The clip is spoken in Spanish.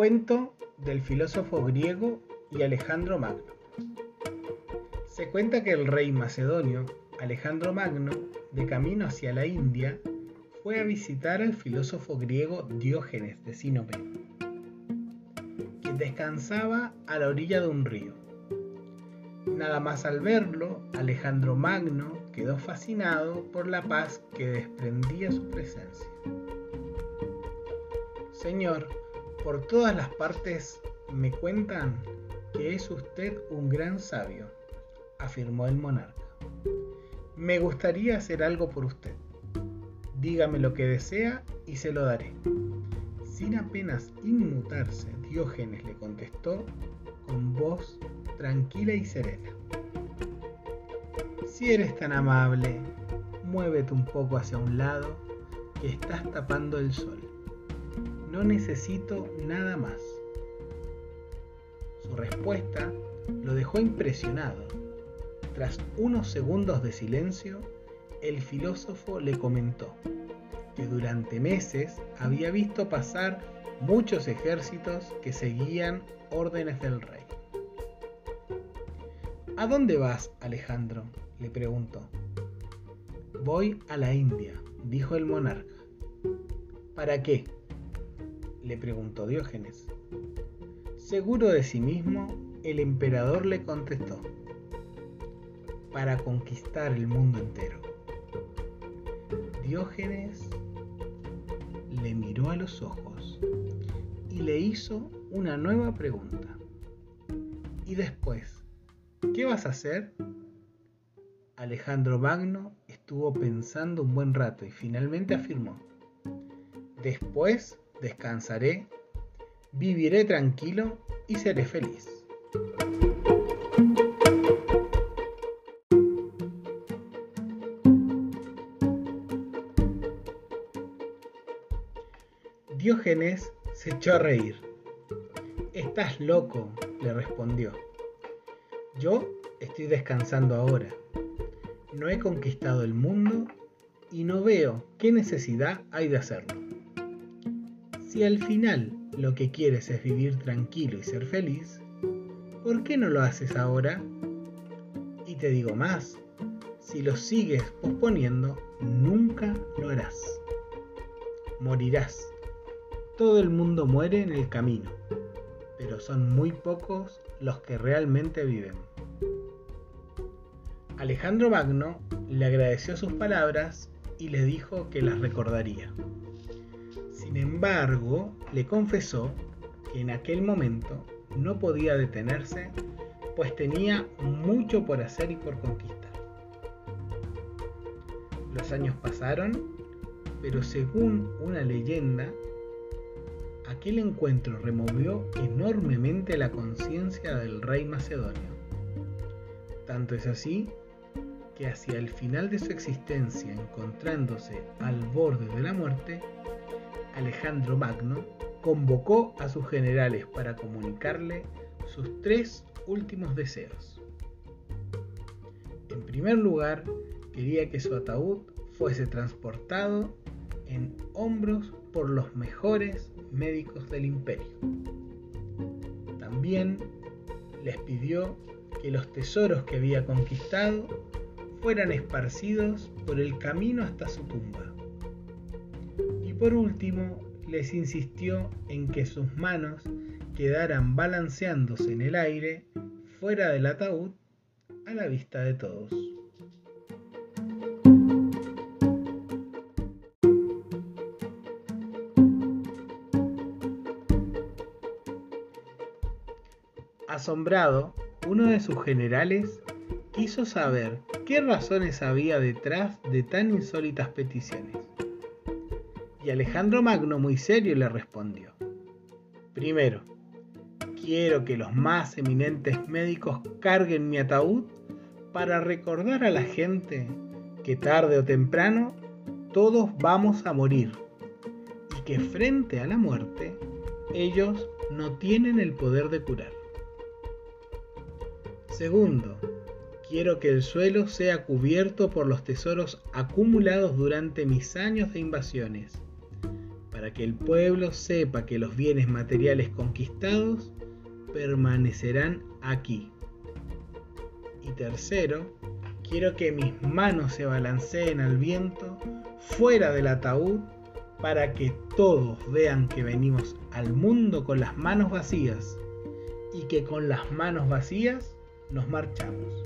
Cuento del filósofo griego y Alejandro Magno. Se cuenta que el rey macedonio, Alejandro Magno, de camino hacia la India, fue a visitar al filósofo griego Diógenes de Sinope, quien descansaba a la orilla de un río. Nada más al verlo, Alejandro Magno quedó fascinado por la paz que desprendía su presencia. Señor, por todas las partes me cuentan que es usted un gran sabio, afirmó el monarca. Me gustaría hacer algo por usted. Dígame lo que desea y se lo daré. Sin apenas inmutarse, Diógenes le contestó con voz tranquila y serena. Si eres tan amable, muévete un poco hacia un lado que estás tapando el sol. No necesito nada más. Su respuesta lo dejó impresionado. Tras unos segundos de silencio, el filósofo le comentó que durante meses había visto pasar muchos ejércitos que seguían órdenes del rey. ¿A dónde vas, Alejandro? le preguntó. Voy a la India, dijo el monarca. ¿Para qué? Le preguntó Diógenes. Seguro de sí mismo, el emperador le contestó, para conquistar el mundo entero. Diógenes le miró a los ojos y le hizo una nueva pregunta. ¿Y después? ¿Qué vas a hacer? Alejandro Magno estuvo pensando un buen rato y finalmente afirmó, después descansaré, viviré tranquilo y seré feliz. Diógenes se echó a reír. Estás loco, le respondió. Yo estoy descansando ahora. No he conquistado el mundo y no veo qué necesidad hay de hacerlo. Si al final lo que quieres es vivir tranquilo y ser feliz, ¿por qué no lo haces ahora? Y te digo más, si lo sigues posponiendo, nunca lo harás. Morirás. Todo el mundo muere en el camino, pero son muy pocos los que realmente viven. Alejandro Magno le agradeció sus palabras y le dijo que las recordaría. Sin embargo, le confesó que en aquel momento no podía detenerse, pues tenía mucho por hacer y por conquistar. Los años pasaron, pero según una leyenda, aquel encuentro removió enormemente la conciencia del rey macedonio. Tanto es así que hacia el final de su existencia, encontrándose al borde de la muerte, Alejandro Magno convocó a sus generales para comunicarle sus tres últimos deseos. En primer lugar, quería que su ataúd fuese transportado en hombros por los mejores médicos del imperio. También les pidió que los tesoros que había conquistado fueran esparcidos por el camino hasta su tumba por último, les insistió en que sus manos quedaran balanceándose en el aire fuera del ataúd a la vista de todos. Asombrado, uno de sus generales quiso saber qué razones había detrás de tan insólitas peticiones. Y Alejandro Magno muy serio le respondió. Primero, quiero que los más eminentes médicos carguen mi ataúd para recordar a la gente que tarde o temprano todos vamos a morir y que frente a la muerte ellos no tienen el poder de curar. Segundo, quiero que el suelo sea cubierto por los tesoros acumulados durante mis años de invasiones para que el pueblo sepa que los bienes materiales conquistados permanecerán aquí. Y tercero, quiero que mis manos se balanceen al viento fuera del ataúd para que todos vean que venimos al mundo con las manos vacías y que con las manos vacías nos marchamos.